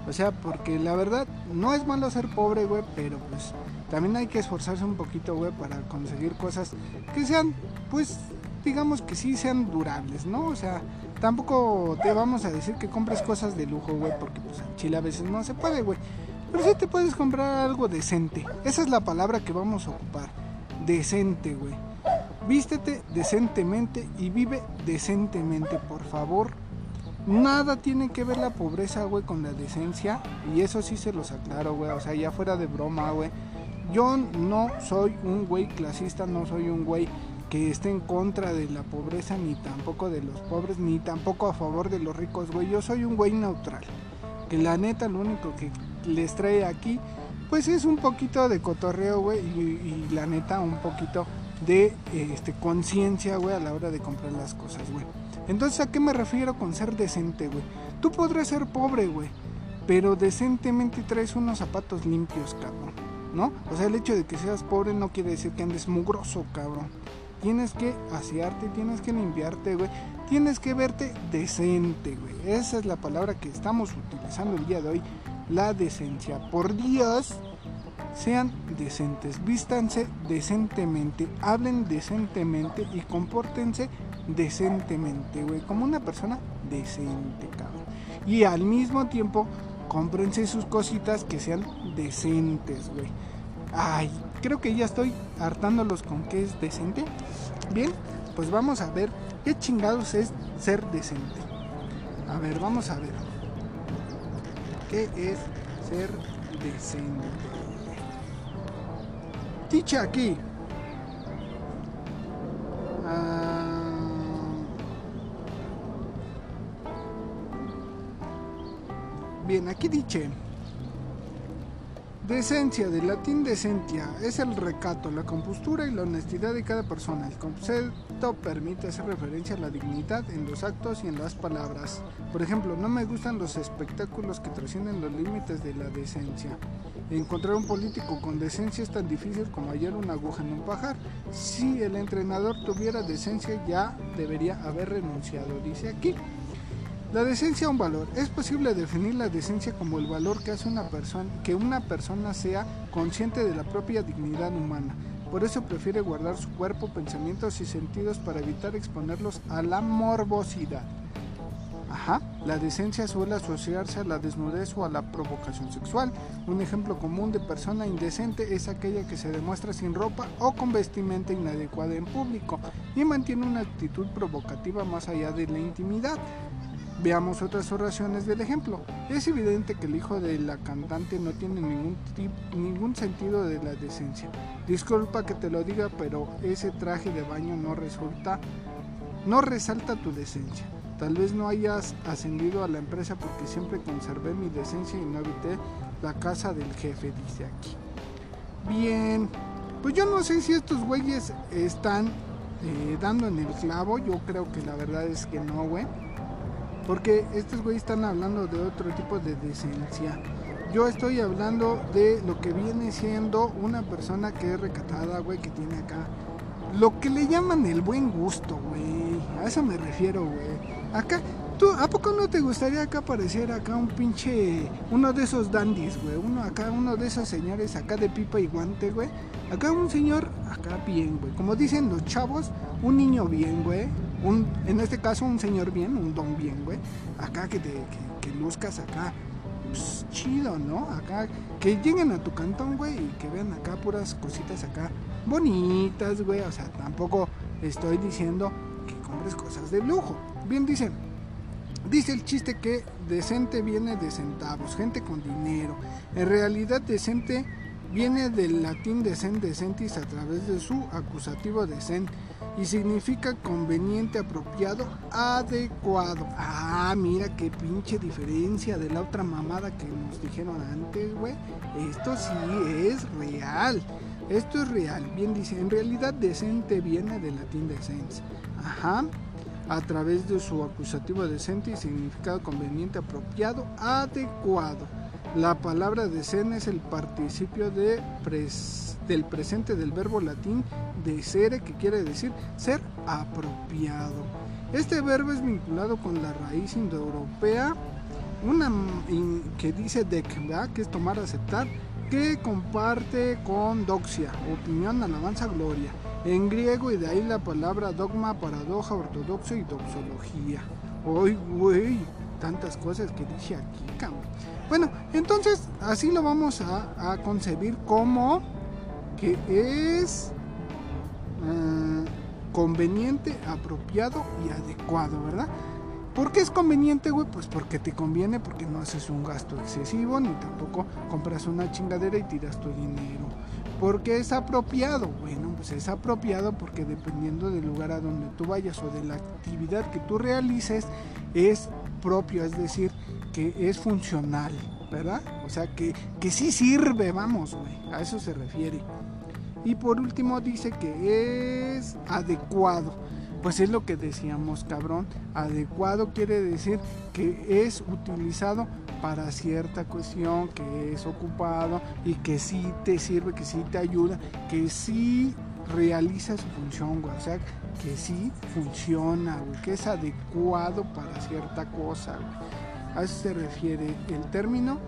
O sea, porque la verdad no es malo ser pobre, güey, pero pues también hay que esforzarse un poquito, güey, para conseguir cosas que sean, pues, digamos que sí sean durables, ¿no? O sea, tampoco te vamos a decir que compres cosas de lujo, güey, porque pues en Chile a veces no se puede, güey. Pero sí te puedes comprar algo decente. Esa es la palabra que vamos a ocupar. Decente, güey. Vístete decentemente y vive decentemente, por favor. Nada tiene que ver la pobreza, güey, con la decencia. Y eso sí se los aclaro, güey. O sea, ya fuera de broma, güey. Yo no soy un güey clasista, no soy un güey que esté en contra de la pobreza, ni tampoco de los pobres, ni tampoco a favor de los ricos, güey. Yo soy un güey neutral. Que la neta, lo único que les trae aquí, pues es un poquito de cotorreo, güey. Y, la neta, un poquito de este, conciencia, güey, a la hora de comprar las cosas, güey. Entonces, ¿a qué me refiero con ser decente, güey? Tú podrás ser pobre, güey, pero decentemente traes unos zapatos limpios, cabrón, ¿no? O sea, el hecho de que seas pobre no quiere decir que andes mugroso, cabrón. Tienes que asearte, tienes que limpiarte, güey. Tienes que verte decente, güey. Esa es la palabra que estamos utilizando el día de hoy. La decencia. Por Dios, sean decentes, vístanse decentemente, hablen decentemente y compórtense decentemente, güey, como una persona decente, cabrón. Y al mismo tiempo, cómprense sus cositas que sean decentes, güey. Ay, creo que ya estoy hartándolos con que es decente. Bien, pues vamos a ver qué chingados es ser decente. A ver, vamos a ver. ¿Qué es ser decente? Dice aquí. Ah, bien, aquí dice. Decencia, del latín decentia, es el recato, la compostura y la honestidad de cada persona. El concepto permite hacer referencia a la dignidad en los actos y en las palabras. Por ejemplo, no me gustan los espectáculos que trascienden los límites de la decencia. Encontrar un político con decencia es tan difícil como hallar una aguja en un pajar. Si el entrenador tuviera decencia ya debería haber renunciado, dice aquí. La decencia un valor. Es posible definir la decencia como el valor que hace que una persona sea consciente de la propia dignidad humana. Por eso prefiere guardar su cuerpo, pensamientos y sentidos para evitar exponerlos a la morbosidad. Ajá, la decencia suele asociarse a la desnudez o a la provocación sexual. Un ejemplo común de persona indecente es aquella que se demuestra sin ropa o con vestimenta inadecuada en público y mantiene una actitud provocativa más allá de la intimidad. Veamos otras oraciones del ejemplo. Es evidente que el hijo de la cantante no tiene ningún, ningún sentido de la decencia. Disculpa que te lo diga, pero ese traje de baño no resulta, no resalta tu decencia. Tal vez no hayas ascendido a la empresa porque siempre conservé mi decencia y no evité la casa del jefe, dice aquí. Bien, pues yo no sé si estos güeyes están eh, dando en el clavo. Yo creo que la verdad es que no, güey. Porque estos güeyes están hablando de otro tipo de decencia. Yo estoy hablando de lo que viene siendo una persona que es recatada, güey, que tiene acá. Lo que le llaman el buen gusto, güey. A eso me refiero, güey. Acá, ¿tú, ¿a poco no te gustaría acá aparecer acá un pinche. Uno de esos dandies, güey? Uno acá, uno de esos señores acá de pipa y guante, güey. Acá un señor, acá bien, güey. Como dicen los chavos, un niño bien, güey un, en este caso un señor bien, un don bien, güey, acá que, te, que, luzcas acá, pues, chido, ¿no? Acá, que lleguen a tu cantón, güey, y que vean acá puras cositas acá bonitas, güey, o sea, tampoco estoy diciendo que compres cosas de lujo. Bien dicen, dice el chiste que decente viene de centavos, gente con dinero. En realidad decente viene del latín decent decentis a través de su acusativo decent y significa conveniente, apropiado, adecuado. Ah, mira qué pinche diferencia de la otra mamada que nos dijeron antes, güey. Esto sí es real. Esto es real. Bien dice, en realidad decente viene del latín decens. Ajá. A través de su acusativo decente y significado conveniente, apropiado, adecuado. La palabra decen es el participio de del presente del verbo latín de ser, que quiere decir ser apropiado. Este verbo es vinculado con la raíz indoeuropea una que dice de que es tomar, aceptar, que comparte con doxia, opinión, alabanza, gloria. En griego y de ahí la palabra dogma, paradoja, ortodoxo y doxología. Uy, güey, tantas cosas que dice aquí, cabrón. Bueno, entonces así lo vamos a, concebir como que es eh, conveniente, apropiado y adecuado, ¿verdad? ¿Por qué es conveniente, güey? Pues porque te conviene, porque no haces un gasto excesivo, ni tampoco compras una chingadera y tiras tu dinero. ¿Por qué es apropiado? Bueno, pues es apropiado porque dependiendo del lugar a donde tú vayas o de la actividad que tú realices, es propio, es decir, que es funcional, ¿verdad? O sea, que, que sí sirve, vamos, güey, a eso se refiere. Y por último dice que es adecuado pues es lo que decíamos, cabrón. Adecuado quiere decir que es utilizado para cierta cuestión, que es ocupado y que sí te sirve, que sí te ayuda, que sí realiza su función, güey. O sea, que sí funciona, güey, que es adecuado para cierta cosa, güey. A eso se refiere el término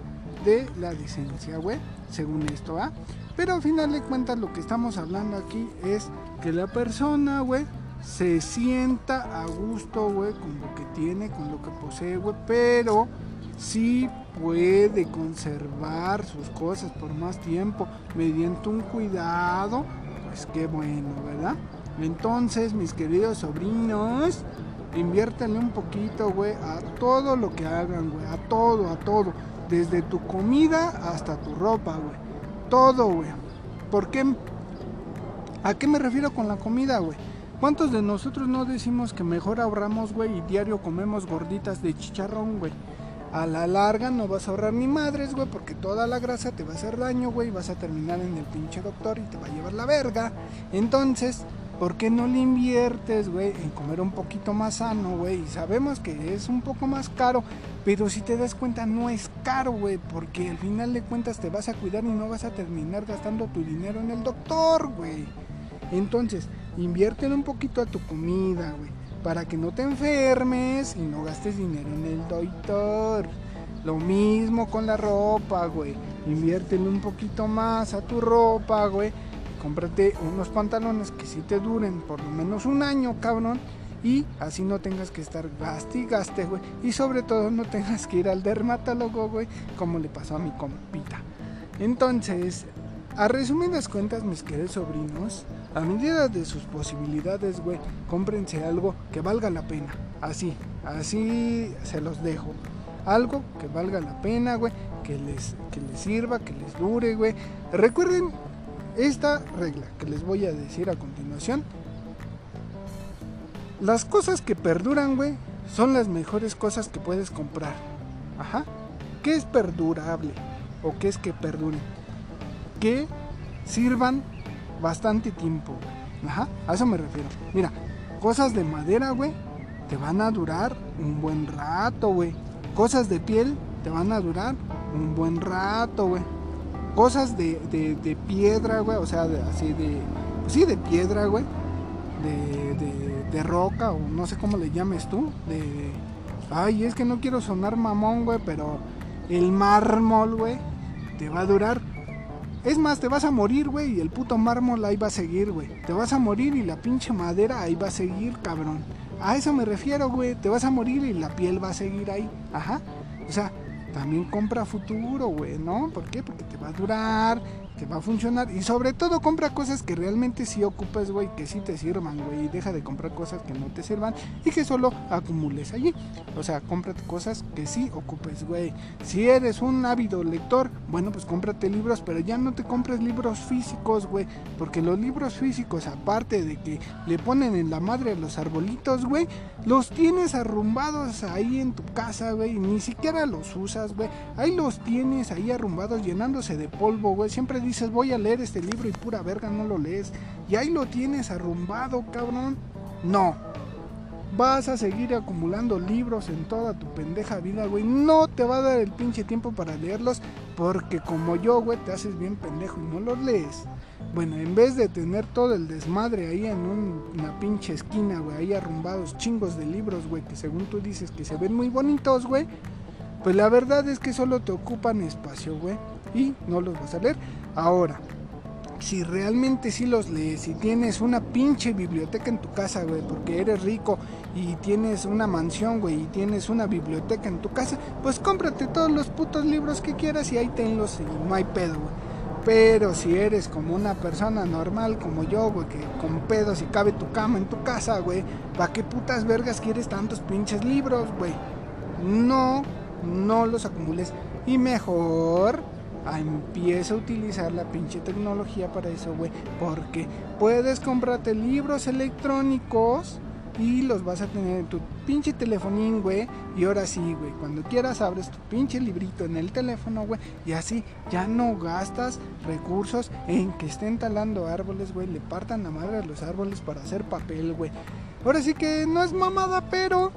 de la licencia, güey, según esto, ¿ah? Pero al final de cuentas lo que estamos hablando aquí es que la persona, güey, se sienta a gusto, güey, con lo que tiene, con lo que posee, güey, pero sí puede conservar sus cosas por más tiempo mediante un cuidado, pues qué bueno, ¿verdad? Entonces, mis queridos sobrinos, inviértanle un poquito, güey, a todo lo que hagan, güey, a todo, a todo, desde tu comida hasta tu ropa, güey, todo, güey. ¿Por qué? ¿A qué me refiero con la comida, güey? ¿Cuántos de nosotros no decimos que mejor ahorramos, güey, y diario comemos gorditas de chicharrón, güey? A la larga no vas a ahorrar ni madres, güey, porque toda la grasa te va a hacer daño, güey, y vas a terminar en el pinche doctor y te va a llevar la verga. Entonces, ¿por qué no le inviertes, güey, en comer un poquito más sano, güey? Y sabemos que es un poco más caro, pero si te das cuenta no es caro, güey, porque al final de cuentas te vas a cuidar y no vas a terminar gastando tu dinero en el doctor, güey. Entonces, Invierte un poquito a tu comida, güey. Para que no te enfermes y no gastes dinero en el doctor. Lo mismo con la ropa, güey. Inviértele un poquito más a tu ropa, güey. Cómprate unos pantalones que sí te duren por lo menos un año, cabrón. Y así no tengas que estar gaste y gaste, güey. Y sobre todo no tengas que ir al dermatólogo, güey. Como le pasó a mi compita. Entonces, a resumidas cuentas, mis queridos sobrinos, a medida de sus posibilidades, güey, cómprense algo que valga la pena. Así, así se los dejo. Algo que valga la pena, güey, que les, que les sirva, que les dure, güey. Recuerden esta regla que les voy a decir a continuación. Las cosas que perduran, güey, son las mejores cosas que puedes comprar. Ajá. ¿Qué es perdurable? ¿O qué es que perduren? Que sirvan bastante tiempo, Ajá, a eso me refiero. Mira, cosas de madera, güey, te van a durar un buen rato, güey. Cosas de piel te van a durar un buen rato, güey. Cosas de, de, piedra, güey, o sea, así de... Sí, de piedra, güey. De, de, de roca, o no sé cómo le llames tú. De... Ay, es que no quiero sonar mamón, güey, pero el mármol, güey, te va a durar es más, te vas a morir, güey, y el puto mármol ahí va a seguir, güey. Te vas a morir y la pinche madera ahí va a seguir, cabrón. A eso me refiero, güey. Te vas a morir y la piel va a seguir ahí. Ajá. O sea, también compra futuro, güey, ¿no? ¿Por qué? Porque te va a durar, que va a funcionar. Y sobre todo compra cosas que realmente sí ocupes, güey, que sí te sirvan, güey. Y deja de comprar cosas que no te sirvan y que solo acumules allí. O sea, cómprate cosas que sí ocupes, güey. Si eres un ávido lector, bueno, pues cómprate libros, pero ya no te compres libros físicos, güey. Porque los libros físicos, aparte de que le ponen en la madre a los arbolitos, güey, los tienes arrumbados ahí en tu casa, güey. Ni siquiera los usas, güey. Ahí los tienes ahí arrumbados llenándose de polvo, güey. Siempre dices, voy a leer este libro y pura verga no lo lees. Y ahí lo tienes arrumbado, cabrón. No. Vas a seguir acumulando libros en toda tu pendeja vida, güey. No te va a dar el pinche tiempo para leerlos. Porque como yo, güey, te haces bien pendejo y no los lees. Bueno, en vez de tener todo el desmadre ahí en una pinche esquina, güey, ahí arrumbados chingos de libros, güey, que según tú dices que se ven muy bonitos, güey pues la verdad es que solo te ocupan espacio, güey. Y no los vas a leer. Ahora, si realmente sí los lees, si tienes una pinche biblioteca en tu casa, güey, porque eres rico y tienes una mansión, güey, y tienes una biblioteca en tu casa, pues cómprate todos los putos libros que quieras y ahí tenlos y no hay pedo, güey. Pero si eres como una persona normal como yo, güey, que con pedos y cabe tu cama en tu casa, güey, ¿para qué putas vergas quieres tantos pinches libros, güey? No, no los acumules. Y mejor empieza a utilizar la pinche tecnología para eso, güey. Porque puedes comprarte libros electrónicos y los vas a tener en tu pinche telefonín, güey. Y ahora sí, güey, cuando quieras abres tu pinche librito en el teléfono, güey. Y así ya no gastas recursos en que estén talando árboles, güey. Le partan la madre a los árboles para hacer papel, güey. Ahora sí que no es mamada, pero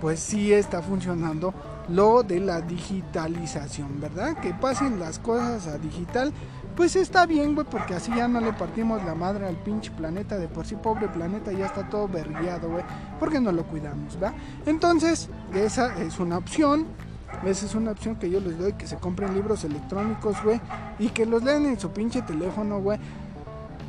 pues sí está funcionando lo de la digitalización, ¿verdad? Que pasen las cosas a digital, pues está bien, güey, porque así ya no le partimos la madre al pinche planeta, de por sí pobre planeta ya está todo verguiado, güey, porque no lo cuidamos, ¿verdad? Entonces, esa es una opción, esa es una opción que yo les doy, que se compren libros electrónicos, güey, y que los lean en su pinche teléfono, güey.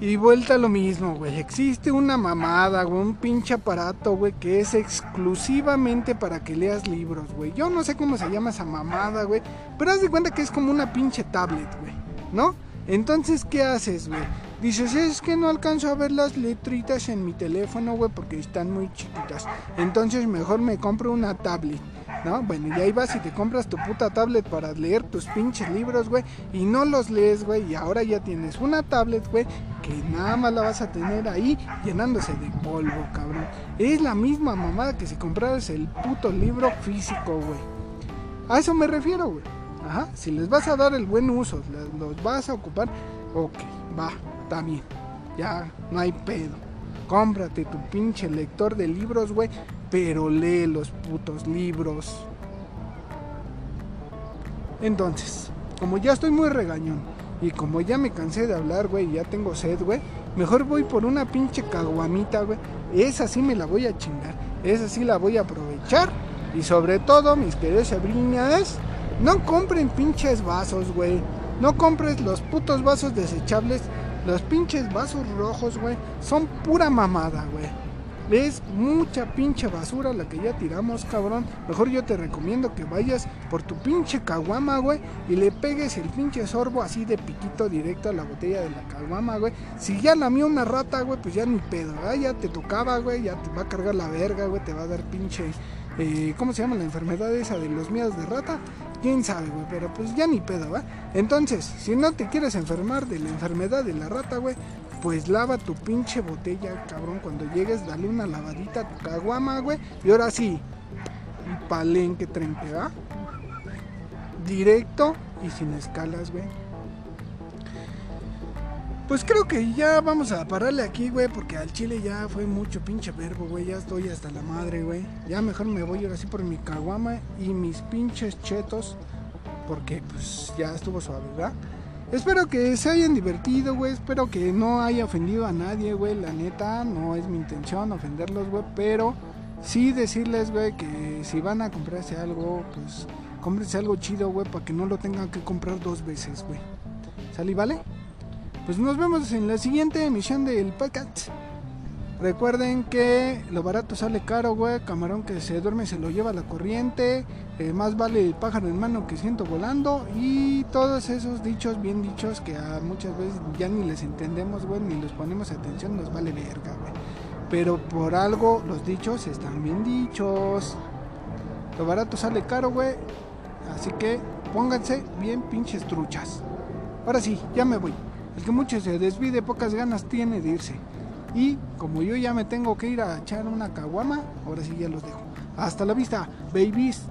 Y vuelta lo mismo, güey. Existe una mamada, güey, un pinche aparato, güey, que es exclusivamente para que leas libros, güey. Yo no sé cómo se llama esa mamada, güey. Pero haz de cuenta que es como una pinche tablet, güey. ¿No? Entonces, ¿qué haces, güey? Dices, es que no alcanzo a ver las letritas en mi teléfono, güey, porque están muy chiquitas. Entonces, mejor me compro una tablet. ¿No? Bueno, y ahí vas y te compras tu puta tablet para leer tus pinches libros, güey, y no los lees, güey, y ahora ya tienes una tablet, güey, que nada más la vas a tener ahí llenándose de polvo, cabrón. Es la misma mamada que si compraras el puto libro físico, güey. A eso me refiero, güey. Ajá, si les vas a dar el buen uso, los vas a ocupar, ok, va, está bien. Ya, no hay pedo. Cómprate tu pinche lector de libros, güey, pero lee los putos libros. Entonces, como ya estoy muy regañón y como ya me cansé de hablar, güey, ya tengo sed, güey, mejor voy por una pinche caguamita, güey. Esa sí me la voy a chingar, esa sí la voy a aprovechar. Y sobre todo, mis queridos sobrinas, no compren pinches vasos, güey. No compres los putos vasos desechables. Los pinches vasos rojos, güey, son pura mamada, güey. Es mucha pinche basura la que ya tiramos, cabrón. Mejor yo te recomiendo que vayas por tu pinche caguama, güey, y le pegues el pinche sorbo así de piquito directo a la botella de la caguama, güey. Si ya lamió una rata, güey, pues ya ni pedo, Ya te tocaba, güey, ya te va a cargar la verga, güey, te va a dar pinche. Eh, ¿Cómo se llama la enfermedad esa de los miedos de rata? quién sabe, güey, pero pues ya ni pedo, ¿va? Entonces, si no te quieres enfermar de la enfermedad de la rata, güey, pues lava tu pinche botella, cabrón. Cuando llegues, dale una lavadita a tu caguama, güey. Y ahora sí, palenque trempe, ¿va? Directo y sin escalas, güey. Pues creo que ya vamos a pararle aquí, güey, porque al chile ya fue mucho pinche verbo, güey. Ya estoy hasta la madre, güey. Ya mejor me voy ahora sí por mi caguama y mis pinches chetos, porque pues ya estuvo suave, ¿verdad? Espero que se hayan divertido, güey. Espero que no haya ofendido a nadie, güey. La neta, no es mi intención ofenderlos, güey. Pero sí decirles, güey, que si van a comprarse algo, pues cómprense algo chido, güey, para que no lo tengan que comprar dos veces, güey. ¿Sale, vale? Pues nos vemos en la siguiente emisión del podcast. Recuerden que lo barato sale caro, güey. Camarón que se duerme se lo lleva la corriente. Eh, más vale el pájaro en mano que siento volando. Y todos esos dichos bien dichos que muchas veces ya ni les entendemos, güey, ni les ponemos atención, nos vale verga, güey. Pero por algo los dichos están bien dichos. Lo barato sale caro, güey. Así que pónganse bien pinches truchas. Ahora sí, ya me voy. El que mucho se desvide, pocas ganas tiene de irse. Y como yo ya me tengo que ir a echar una caguama, ahora sí ya los dejo. Hasta la vista, babies.